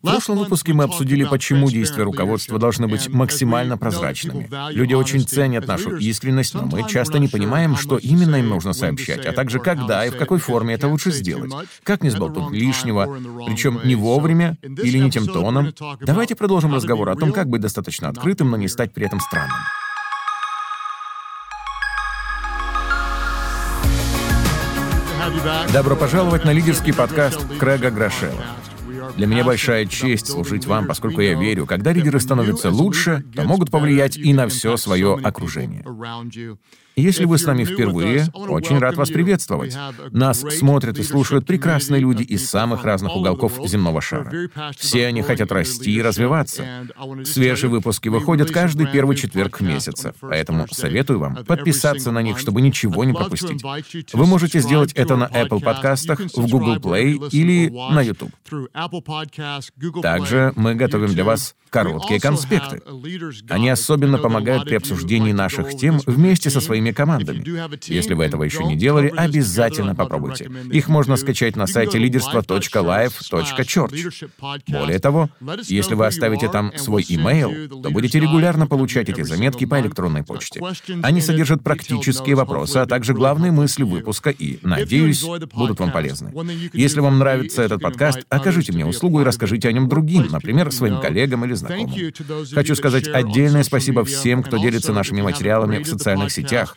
В прошлом выпуске мы обсудили, почему действия руководства должны быть максимально прозрачными. Люди очень ценят нашу искренность, но мы часто не понимаем, что именно им нужно сообщать, а также когда и в какой форме это лучше сделать. Как не сболтнуть лишнего, причем не вовремя или не тем тоном. Давайте продолжим разговор о том, как быть достаточно открытым, но не стать при этом странным. Добро пожаловать на лидерский подкаст Крэга Грошева. Для меня большая честь служить вам, поскольку я верю, когда лидеры становятся лучше, то могут повлиять и на все свое окружение. Если вы с нами впервые, очень рад вас приветствовать. Нас смотрят и слушают прекрасные люди из самых разных уголков земного шара. Все они хотят расти и развиваться. Свежие выпуски выходят каждый первый четверг в месяце, поэтому советую вам подписаться на них, чтобы ничего не пропустить. Вы можете сделать это на Apple подкастах, в Google Play или на YouTube. Также мы готовим для вас короткие конспекты. Они особенно помогают при обсуждении наших тем вместе со своими командами. Если вы этого еще не делали, обязательно попробуйте. Их можно скачать на сайте leaderство.live.church. Более того, если вы оставите там свой имейл, то будете регулярно получать эти заметки по электронной почте. Они содержат практические вопросы, а также главные мысли выпуска и, надеюсь, будут вам полезны. Если вам нравится этот подкаст, окажите мне услугу и расскажите о нем другим, например, своим коллегам или знакомым. Хочу сказать отдельное спасибо всем, кто делится нашими материалами в социальных сетях,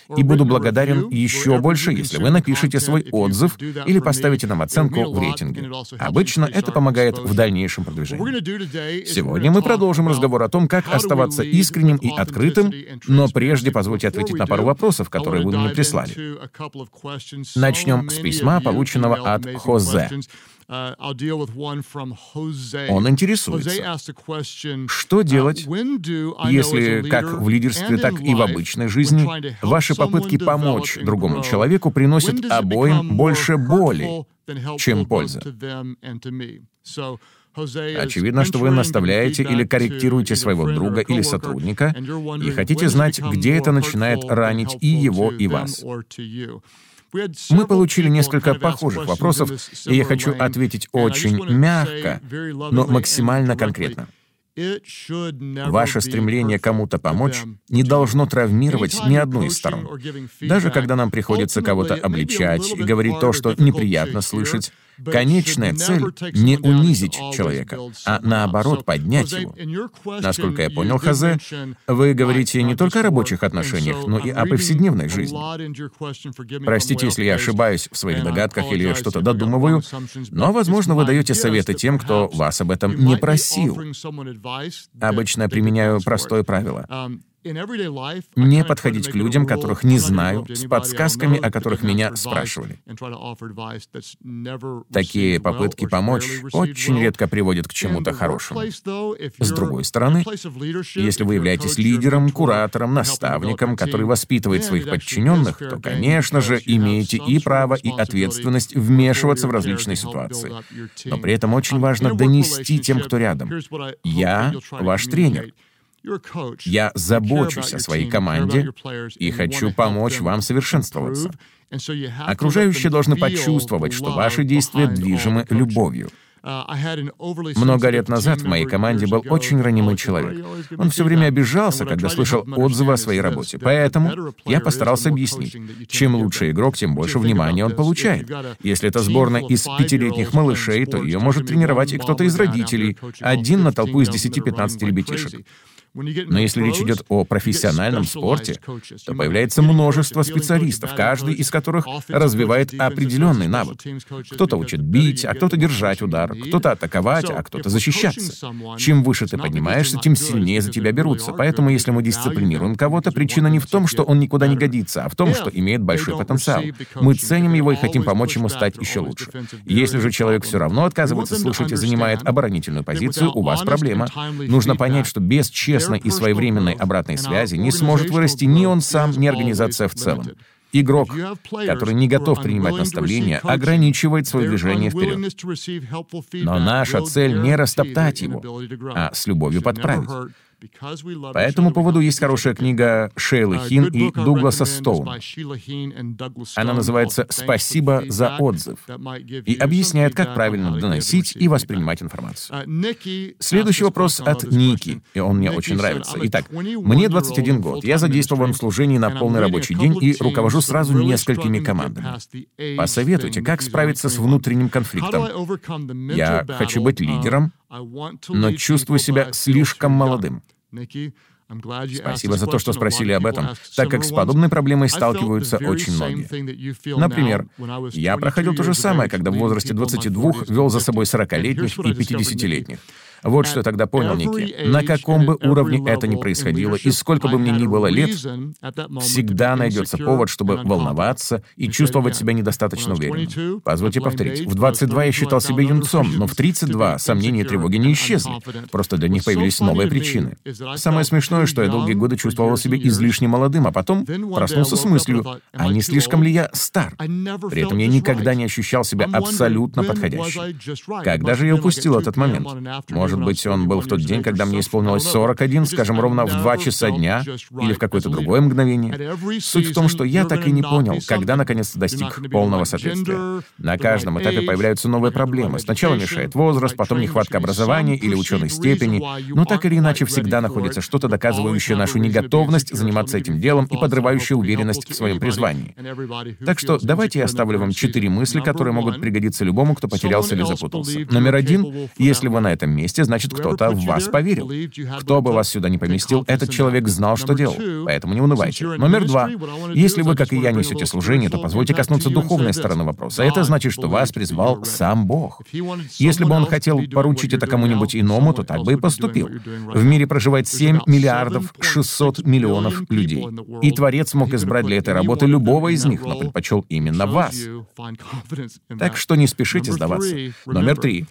и буду благодарен еще больше, если вы напишите свой отзыв или поставите нам оценку в рейтинге. Обычно это помогает в дальнейшем продвижении. Сегодня мы продолжим разговор о том, как оставаться искренним и открытым, но прежде позвольте ответить на пару вопросов, которые вы мне прислали. Начнем с письма, полученного от Хозе. Он интересуется, что делать, если как в лидерстве, так и в обычной жизни ваши попытки помочь другому человеку приносят обоим больше боли, чем пользы. Очевидно, что вы наставляете или корректируете своего друга или сотрудника и хотите знать, где это начинает ранить и его, и вас. Мы получили несколько похожих вопросов, и я хочу ответить очень мягко, но максимально конкретно. Ваше стремление кому-то помочь не должно травмировать ни одну из сторон. Даже когда нам приходится кого-то обличать и говорить то, что неприятно слышать, Конечная цель — не унизить человека, а наоборот поднять его. Насколько я понял, Хазе, вы говорите не только о рабочих отношениях, но и о повседневной жизни. Простите, если я ошибаюсь в своих догадках или что-то додумываю, но, возможно, вы даете советы тем, кто вас об этом не просил. Обычно применяю простое правило. Не подходить к людям, которых не знаю, с подсказками, о которых меня спрашивали. Такие попытки помочь очень редко приводят к чему-то хорошему. С другой стороны, если вы являетесь лидером, куратором, наставником, который воспитывает своих подчиненных, то, конечно же, имеете и право, и ответственность вмешиваться в различные ситуации. Но при этом очень важно донести тем, кто рядом. Я ваш тренер. Я забочусь о своей команде и хочу помочь вам совершенствоваться. Окружающие должны почувствовать, что ваши действия движимы любовью. Uh, Много лет назад в моей команде был очень ранимый человек. Он все время обижался, когда слышал отзывы о своей работе. Поэтому я постарался объяснить. Чем лучше игрок, тем больше внимания он получает. Если это сборная из пятилетних малышей, то ее может тренировать и кто-то из родителей, один на толпу из 10-15 ребятишек. Но если речь идет о профессиональном спорте, то появляется множество специалистов, каждый из которых развивает определенный навык. Кто-то учит бить, а кто-то держать удар, кто-то атаковать, а кто-то защищаться. Чем выше ты поднимаешься, тем сильнее за тебя берутся. Поэтому если мы дисциплинируем кого-то, причина не в том, что он никуда не годится, а в том, что имеет большой потенциал. Мы ценим его и хотим помочь ему стать еще лучше. Если же человек все равно отказывается слушать и занимает оборонительную позицию, у вас проблема. Нужно понять, что без честности честной и своевременной обратной связи не сможет вырасти ни он сам, ни организация в целом. Игрок, который не готов принимать наставления, ограничивает свое движение вперед. Но наша цель не растоптать его, а с любовью подправить. По этому поводу есть хорошая книга Шейлы Хин и Дугласа Стоуна. Она называется «Спасибо за отзыв» и объясняет, как правильно доносить и воспринимать информацию. Следующий вопрос от Ники, и он мне очень нравится. Итак, мне 21 год, я задействован в служении на полный рабочий день и руковожу сразу несколькими командами. Посоветуйте, как справиться с внутренним конфликтом. Я хочу быть лидером, но чувствую себя слишком молодым. Спасибо за то, что спросили об этом, так как с подобной проблемой сталкиваются очень многие. Например, я проходил то же самое, когда в возрасте 22 вел за собой 40-летних и 50-летних. Вот что я тогда понял, Ники. На каком бы уровне это ни происходило, и сколько бы мне ни было лет, всегда найдется повод, чтобы волноваться и чувствовать себя недостаточно уверенным. Позвольте повторить. В 22 я считал себя юнцом, но в 32 сомнения и тревоги не исчезли. Просто для них появились новые причины. Самое смешное, что я долгие годы чувствовал себя излишне молодым, а потом проснулся с мыслью, а не слишком ли я стар? При этом я никогда не ощущал себя абсолютно подходящим. Когда же я упустил этот момент? Может может быть, он был в тот день, когда мне исполнилось 41, скажем, ровно в 2 часа дня или в какое-то другое мгновение. Суть в том, что я так и не понял, когда наконец-то достиг полного соответствия. На каждом этапе появляются новые проблемы. Сначала мешает возраст, потом нехватка образования или ученой степени, но так или иначе всегда находится что-то, доказывающее нашу неготовность заниматься этим делом и подрывающее уверенность в своем призвании. Так что давайте я оставлю вам четыре мысли, которые могут пригодиться любому, кто потерялся или запутался. Номер один, если вы на этом месте, значит, кто-то в вас поверил. Кто бы вас сюда не поместил, этот человек знал, что делал. Поэтому не унывайте. Номер два. Если вы, как и я, несете служение, то позвольте коснуться духовной стороны вопроса. Это значит, что вас призвал сам Бог. Если бы он хотел поручить это кому-нибудь иному, то так бы и поступил. В мире проживает 7 миллиардов 600 миллионов людей. И Творец мог избрать для этой работы любого из них, но предпочел именно вас. Так что не спешите сдаваться. Номер три.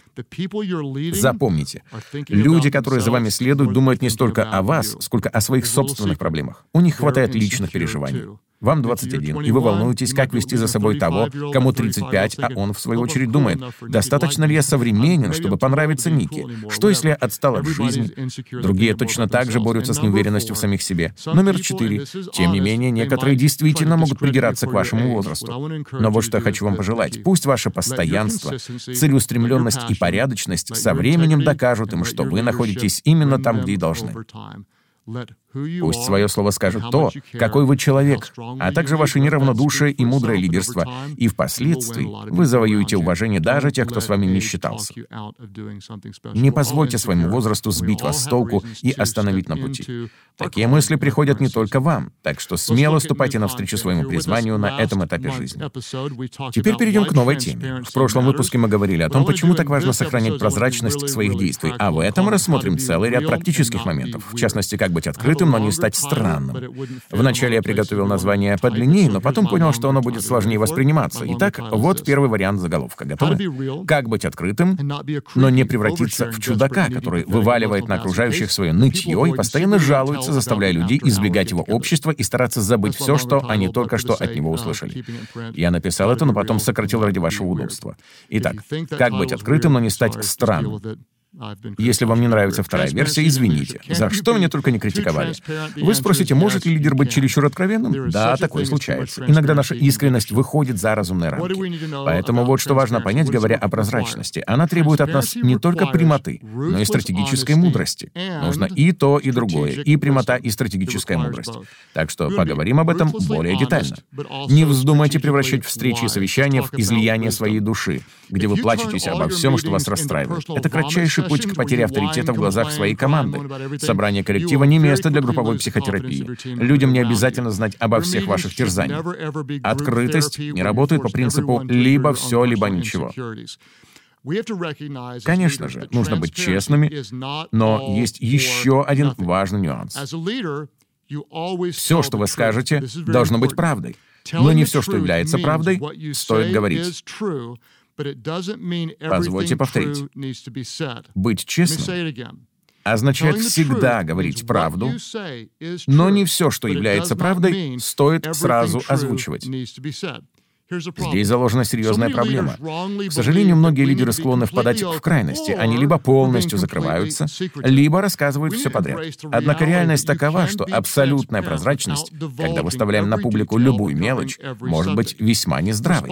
Запомните, Люди, которые за вами следуют, думают не столько о вас, сколько о своих собственных проблемах. У них хватает личных переживаний. Вам 21, и вы волнуетесь, как вести за собой того, кому 35, а он, в свою очередь, думает, достаточно ли я современен, чтобы понравиться Нике? Что, если я отстал от жизни? Другие точно так же борются с неуверенностью в самих себе. Номер четыре. Тем не менее, некоторые действительно могут придираться к вашему возрасту. Но вот что я хочу вам пожелать. Пусть ваше постоянство, целеустремленность и порядочность со временем докажут им, что вы находитесь именно там, где и должны. Пусть свое слово скажет то, какой вы человек, а также ваше неравнодушие и мудрое лидерство, и впоследствии вы завоюете уважение даже тех, кто с вами не считался. Не позвольте своему возрасту сбить вас с толку и остановить на пути. Такие мысли приходят не только вам, так что смело ступайте навстречу своему призванию на этом этапе жизни. Теперь перейдем к новой теме. В прошлом выпуске мы говорили о том, почему так важно сохранять прозрачность своих действий, а в этом рассмотрим целый ряд практических моментов, в частности, как быть открытым, но не стать странным. Вначале я приготовил название подлиннее, но потом понял, что оно будет сложнее восприниматься. Итак, вот первый вариант заголовка. Готовы? Как быть открытым, но не превратиться в чудака, который вываливает на окружающих свое нытье и постоянно жалуется, заставляя людей избегать его общества и стараться забыть все, что они только что от него услышали. Я написал это, но потом сократил ради вашего удобства. Итак, как быть открытым, но не стать странным? Если вам не нравится вторая версия, извините. За что меня только не критиковали. Вы спросите, может ли лидер быть чересчур откровенным? Да, такое случается. Иногда наша искренность выходит за разумные рамки. Поэтому вот что важно понять, говоря о прозрачности. Она требует от нас не только прямоты, но и стратегической мудрости. Нужно и то, и другое, и прямота, и стратегическая мудрость. Так что поговорим об этом более детально. Не вздумайте превращать встречи и совещания в излияние своей души, где вы плачетесь обо всем, что вас расстраивает. Это кратчайший лучший путь к потере авторитета в глазах своей команды. Собрание коллектива не место для групповой психотерапии. Людям не обязательно знать обо всех ваших терзаниях. Открытость не работает по принципу «либо все, либо ничего». Конечно же, нужно быть честными, но есть еще один важный нюанс. Все, что вы скажете, должно быть правдой. Но не все, что является правдой, стоит говорить. Позвольте повторить. Быть честным означает всегда говорить правду, но не все, что является правдой, стоит сразу озвучивать. Здесь заложена серьезная проблема. К сожалению, многие лидеры склонны впадать в крайности. Они либо полностью закрываются, либо рассказывают все подряд. Однако реальность такова, что абсолютная прозрачность, когда выставляем на публику любую мелочь, может быть весьма нездравой.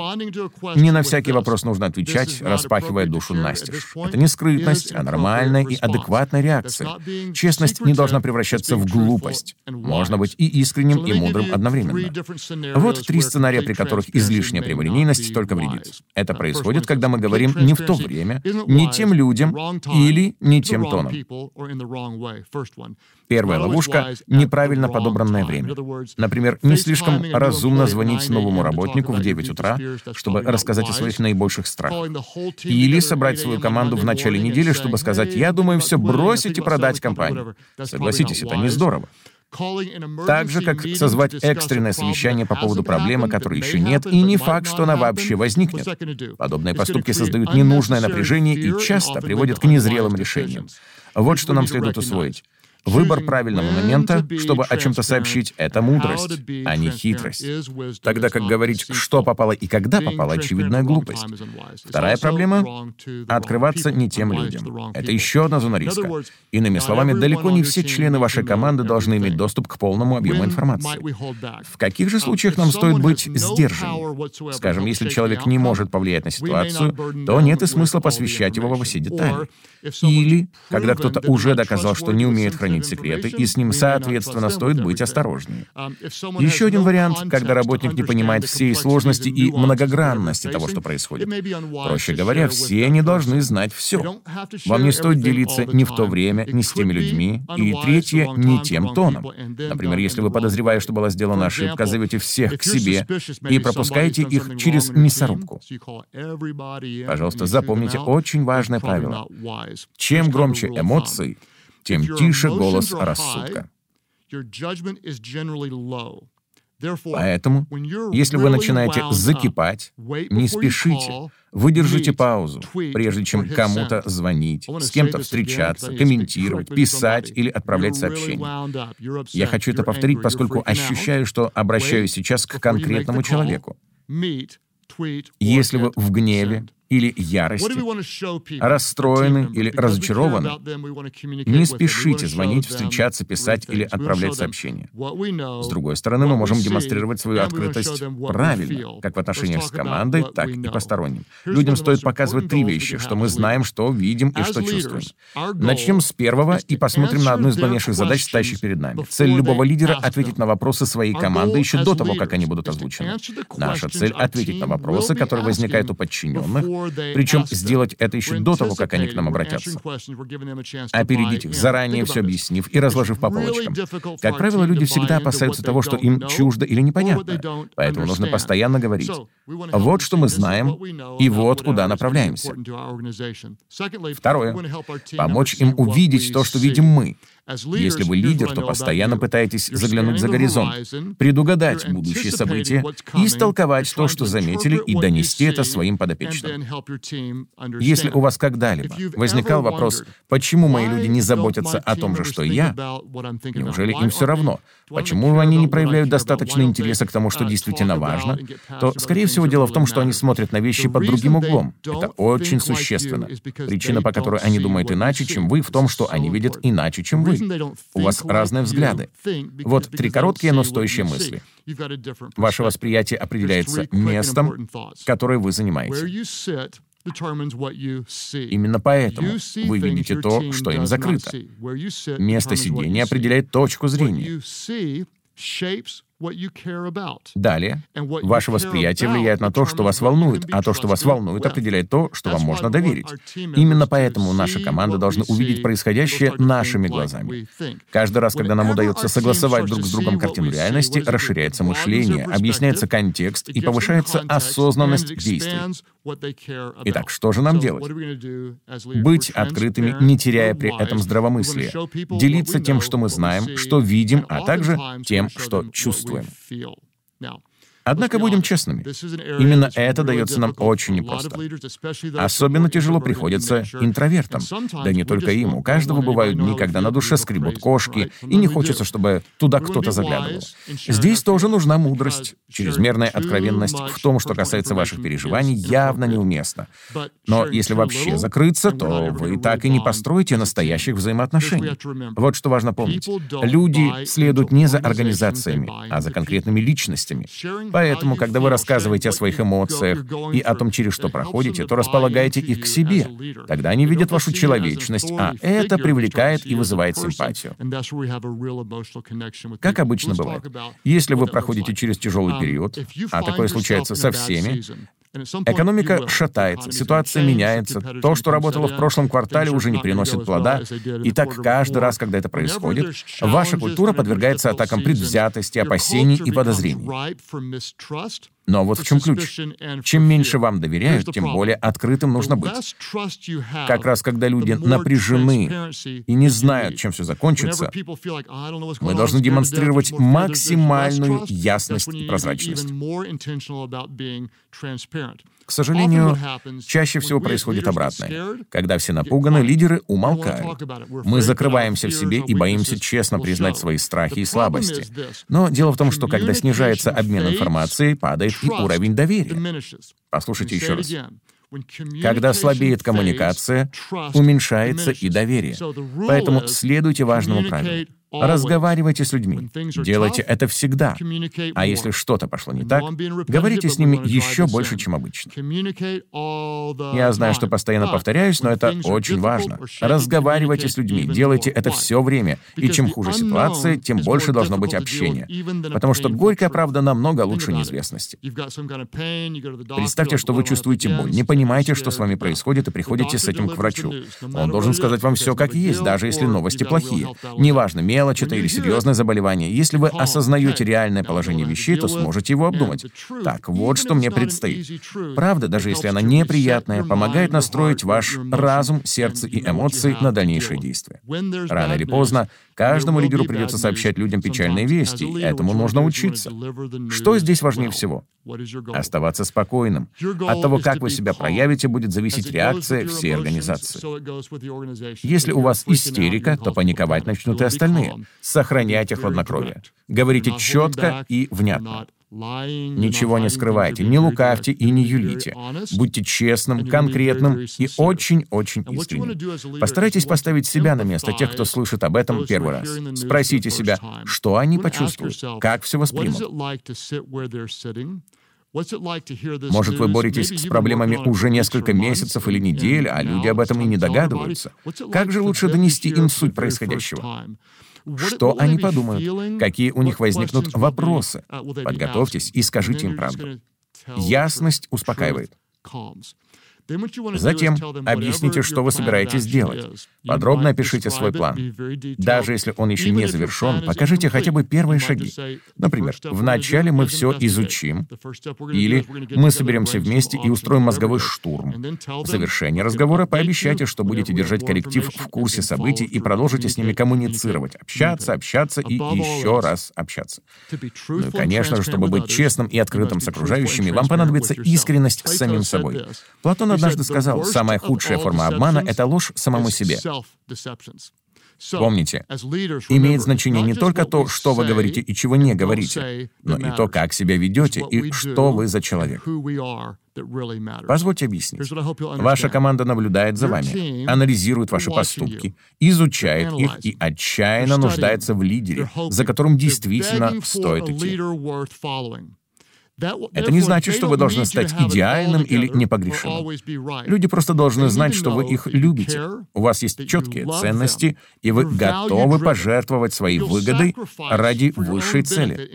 Не на всякий вопрос нужно отвечать, распахивая душу настежь. Это не скрытность, а нормальная и адекватная реакция. Честность не должна превращаться в глупость. Можно быть и искренним, и мудрым одновременно. Вот три сценария, при которых излишняя прямолинейность только вредит. Это происходит, когда мы говорим не в то время, не тем людям или не тем тоном. Первая ловушка — неправильно подобранное время. Например, не слишком разумно звонить новому работнику в 9 утра, чтобы рассказать о своих наибольших страхах. Или собрать свою команду в начале недели, чтобы сказать «Я думаю, все бросить и продать компанию». Согласитесь, это не здорово. Так же, как созвать экстренное совещание по поводу проблемы, которой еще нет, и не факт, что она вообще возникнет. Подобные поступки создают ненужное напряжение и часто приводят к незрелым решениям. Вот что нам следует усвоить. Выбор правильного момента, чтобы о чем-то сообщить, — это мудрость, а не хитрость. Тогда как говорить, что попало и когда попало, — очевидная глупость. Вторая проблема — открываться не тем людям. Это еще одна зона риска. Иными словами, далеко не все члены вашей команды должны иметь доступ к полному объему информации. В каких же случаях нам стоит быть сдержанными? Скажем, если человек не может повлиять на ситуацию, то нет и смысла посвящать его во все детали. Или, когда кто-то уже доказал, что не умеет хранить хранить секреты, и с ним, соответственно, стоит быть осторожнее. Еще один вариант, когда работник не понимает всей сложности и многогранности того, что происходит. Проще говоря, все они должны знать все. Вам не стоит делиться ни в то время, ни с теми людьми. И третье, не тем тоном. Например, если вы подозреваете, что была сделана ошибка, зовете всех к себе и пропускаете их через мясорубку. Пожалуйста, запомните очень важное правило. Чем громче эмоции, тем тише голос рассудка. Поэтому, если вы начинаете закипать, не спешите, выдержите паузу, прежде чем кому-то звонить, с кем-то встречаться, комментировать, писать или отправлять сообщение. Я хочу это повторить, поскольку ощущаю, что обращаюсь сейчас к конкретному человеку. Если вы в гневе или ярости, расстроены или разочарованы, не спешите звонить, встречаться, писать или отправлять сообщения. С другой стороны, мы можем демонстрировать свою открытость правильно, как в отношениях с командой, так и посторонним. Людям стоит показывать три вещи, что мы знаем, что видим и что чувствуем. Начнем с первого и посмотрим на одну из главнейших задач, стоящих перед нами. Цель любого лидера — ответить на вопросы своей команды еще до того, как они будут озвучены. Наша цель — ответить на вопросы, которые возникают у подчиненных, причем сделать это еще до того, как они к нам обратятся. Опередить их, заранее все объяснив и разложив по полочкам. Как правило, люди всегда опасаются того, что им чуждо или непонятно. Поэтому нужно постоянно говорить. Вот что мы знаем, и вот куда направляемся. Второе. Помочь им увидеть то, что видим мы. Если вы лидер, то постоянно пытаетесь заглянуть за горизонт, предугадать будущие события и истолковать то, что заметили, и донести это своим подопечным. Если у вас когда-либо возникал вопрос, почему мои люди не заботятся о том же, что и я, неужели им все равно? Почему они не проявляют достаточно интереса к тому, что действительно важно? То, скорее всего, дело в том, что они смотрят на вещи под другим углом. Это очень существенно. Причина, по которой они думают иначе, чем вы, в том, что они видят иначе, чем вы. У вас разные взгляды. Вот три короткие, но стоящие мысли. Ваше восприятие определяется местом, которое вы занимаете. Именно поэтому вы видите то, что им закрыто. Место сидения определяет точку зрения. Далее, ваше восприятие влияет на то, что вас волнует, а то, что вас волнует, определяет то, что вам можно доверить. Именно поэтому наша команда должна увидеть происходящее нашими глазами. Каждый раз, когда нам удается согласовать друг с другом картину реальности, расширяется мышление, объясняется контекст и повышается осознанность действий. Итак, что же нам делать? Быть открытыми, не теряя при этом здравомыслия. Делиться тем, что мы знаем, что видим, а также тем, что чувствуем. we feel. Now, Однако будем честными, именно это дается нам очень непросто. Особенно тяжело приходится интровертам. Да не только им, у каждого бывают дни, когда на душе скребут кошки, и не хочется, чтобы туда кто-то заглядывал. Здесь тоже нужна мудрость. Чрезмерная откровенность в том, что касается ваших переживаний, явно неуместна. Но если вообще закрыться, то вы так и не построите настоящих взаимоотношений. Вот что важно помнить. Люди следуют не за организациями, а за конкретными личностями. Поэтому, когда вы рассказываете о своих эмоциях и о том, через что проходите, то располагаете их к себе. Тогда они видят вашу человечность, а это привлекает и вызывает симпатию. Как обычно бывает, если вы проходите через тяжелый период, а такое случается со всеми, Экономика шатается, ситуация меняется, то, что работало в прошлом квартале, уже не приносит плода, и так каждый раз, когда это происходит, ваша культура подвергается атакам предвзятости, опасений и подозрений. Но вот в чем ключ. Чем меньше вам доверяют, тем более открытым нужно быть. Как раз когда люди напряжены и не знают, чем все закончится, мы должны демонстрировать максимальную ясность и прозрачность. К сожалению, чаще всего происходит обратное. Когда все напуганы, лидеры умолкают. Мы закрываемся в себе и боимся честно признать свои страхи и слабости. Но дело в том, что когда снижается обмен информацией, падает и уровень доверия. Послушайте еще раз. Когда слабеет коммуникация, уменьшается и доверие. Поэтому следуйте важному правилу. Разговаривайте с людьми. Делайте это всегда. А если что-то пошло не так, говорите с ними еще больше, чем обычно. Я знаю, что постоянно повторяюсь, но это очень важно. Разговаривайте с людьми, делайте это все время. И чем хуже ситуация, тем больше должно быть общения. Потому что горькая правда намного лучше неизвестности. Представьте, что вы чувствуете боль, не понимаете, что с вами происходит, и приходите с этим к врачу. Он должен сказать вам все как есть, даже если новости плохие. Неважно, мелочь это или серьезное заболевание. Если вы осознаете реальное положение вещей, то сможете его обдумать. Так, вот что мне предстоит. Правда, даже если она неприятная, помогает настроить ваш разум, сердце и эмоции на дальнейшие действия. Рано или поздно каждому лидеру придется сообщать людям печальные вести, этому нужно учиться. Что здесь важнее всего? Оставаться спокойным. От того, как вы себя проявите, будет зависеть реакция всей организации. Если у вас истерика, то паниковать начнут и остальные. Сохраняйте хладнокровие. Говорите четко и внятно. Ничего не скрывайте, не лукавьте и не юлите. Будьте честным, конкретным и очень-очень искренним. Постарайтесь поставить себя на место тех, кто слышит об этом первый раз. Спросите себя, что они почувствуют, как все воспримут. Может, вы боретесь с проблемами уже несколько месяцев или недель, а люди об этом и не догадываются. Как же лучше донести им суть происходящего? Что они подумают? Какие у них возникнут вопросы? Подготовьтесь и скажите им правду. Ясность успокаивает. Затем объясните, что вы собираетесь делать. Подробно опишите свой план. Даже если он еще не завершен, покажите хотя бы первые шаги. Например, вначале мы все изучим, или мы соберемся вместе и устроим мозговой штурм. В завершении разговора пообещайте, что будете держать коллектив в курсе событий и продолжите с ними коммуницировать, общаться, общаться и еще раз общаться. Ну и, конечно же, чтобы быть честным и открытым с окружающими, вам понадобится искренность с самим собой. Платон однажды сказал, самая худшая форма обмана — это ложь самому себе. Помните, имеет значение не только то, что вы говорите и чего не говорите, но и то, как себя ведете и что вы за человек. Позвольте объяснить. Ваша команда наблюдает за вами, анализирует ваши поступки, изучает их и отчаянно нуждается в лидере, за которым действительно стоит идти. Это не значит, что вы должны стать идеальным или непогрешимым. Люди просто должны знать, что вы их любите. У вас есть четкие ценности, и вы готовы пожертвовать своей выгодой ради высшей цели.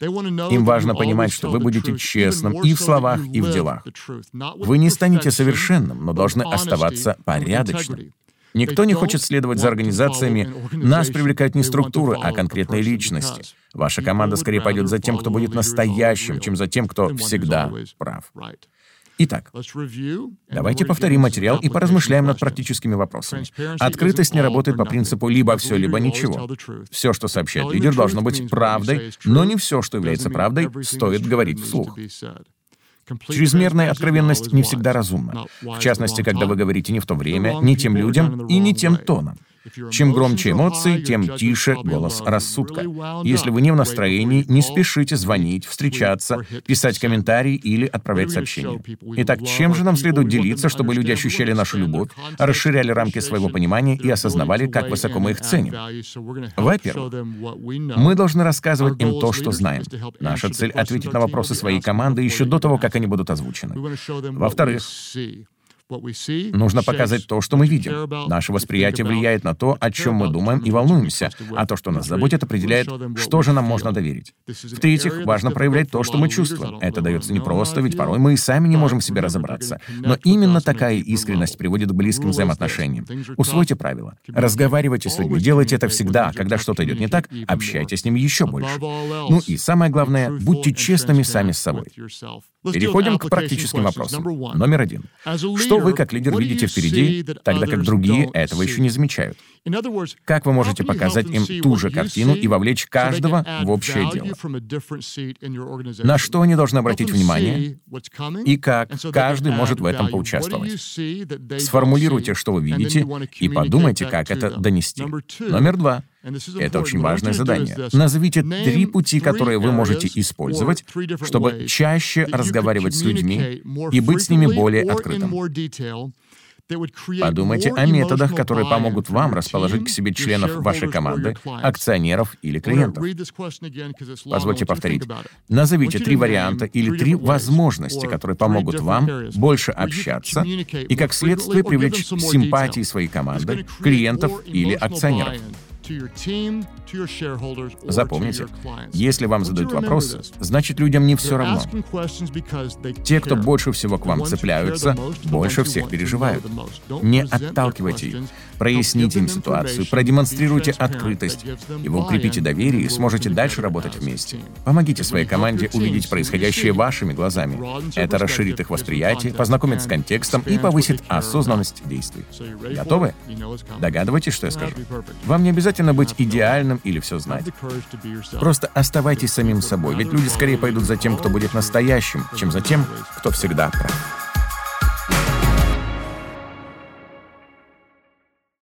Им важно понимать, что вы будете честным и в словах, и в делах. Вы не станете совершенным, но должны оставаться порядочным. Никто не хочет следовать за организациями. Нас привлекают не структуры, а конкретные личности. Ваша команда скорее пойдет за тем, кто будет настоящим, чем за тем, кто всегда прав. Итак, давайте повторим материал и поразмышляем над практическими вопросами. Открытость не работает по принципу «либо все, либо ничего». Все, что сообщает лидер, должно быть правдой, но не все, что является правдой, стоит говорить вслух. Чрезмерная откровенность не всегда разумна. В частности, когда вы говорите не в то время, не тем людям и не тем тоном. Чем громче эмоции, тем тише голос рассудка. Если вы не в настроении, не спешите звонить, встречаться, писать комментарии или отправлять сообщения. Итак, чем же нам следует делиться, чтобы люди ощущали нашу любовь, расширяли рамки своего понимания и осознавали, как высоко мы их ценим? Во-первых, мы должны рассказывать им то, что знаем. Наша цель — ответить на вопросы своей команды еще до того, как они будут озвучены. Во-вторых, Нужно показать то, что мы видим. Наше восприятие влияет на то, о чем мы думаем и волнуемся, а то, что нас заботит, определяет, что же нам можно доверить. В-третьих, важно проявлять то, что мы чувствуем. Это дается непросто, ведь порой мы и сами не можем в себе разобраться. Но именно такая искренность приводит к близким взаимоотношениям. Усвойте правила. Разговаривайте с людьми, делайте это всегда. Когда что-то идет не так, общайтесь с ними еще больше. Ну и самое главное, будьте честными сами с собой. Переходим к практическим вопросам. Номер один. Что вы, как лидер, видите впереди, тогда как другие этого еще не замечают? Как вы можете показать им ту же картину и вовлечь каждого в общее дело? На что они должны обратить внимание и как каждый может в этом поучаствовать? Сформулируйте, что вы видите, и подумайте, как это донести. Номер два. Это очень важное задание. Назовите три пути, которые вы можете использовать, чтобы чаще разговаривать с людьми и быть с ними более открытым. Подумайте о методах, которые помогут вам расположить к себе членов вашей команды, акционеров или клиентов. Позвольте повторить. Назовите три варианта или три возможности, которые помогут вам больше общаться и, как следствие, привлечь симпатии своей команды, клиентов или акционеров. Запомните, если вам задают вопросы, значит людям не все равно. Те, кто больше всего к вам цепляются, больше всех переживают. Не отталкивайте их. Проясните им ситуацию, продемонстрируйте открытость, и вы укрепите доверие и сможете дальше работать вместе. Помогите своей команде увидеть происходящее вашими глазами. Это расширит их восприятие, познакомит с контекстом и повысит осознанность действий. Готовы? Догадываетесь, что я скажу? Вам не обязательно обязательно быть идеальным или все знать. Просто оставайтесь самим собой, ведь люди скорее пойдут за тем, кто будет настоящим, чем за тем, кто всегда прав.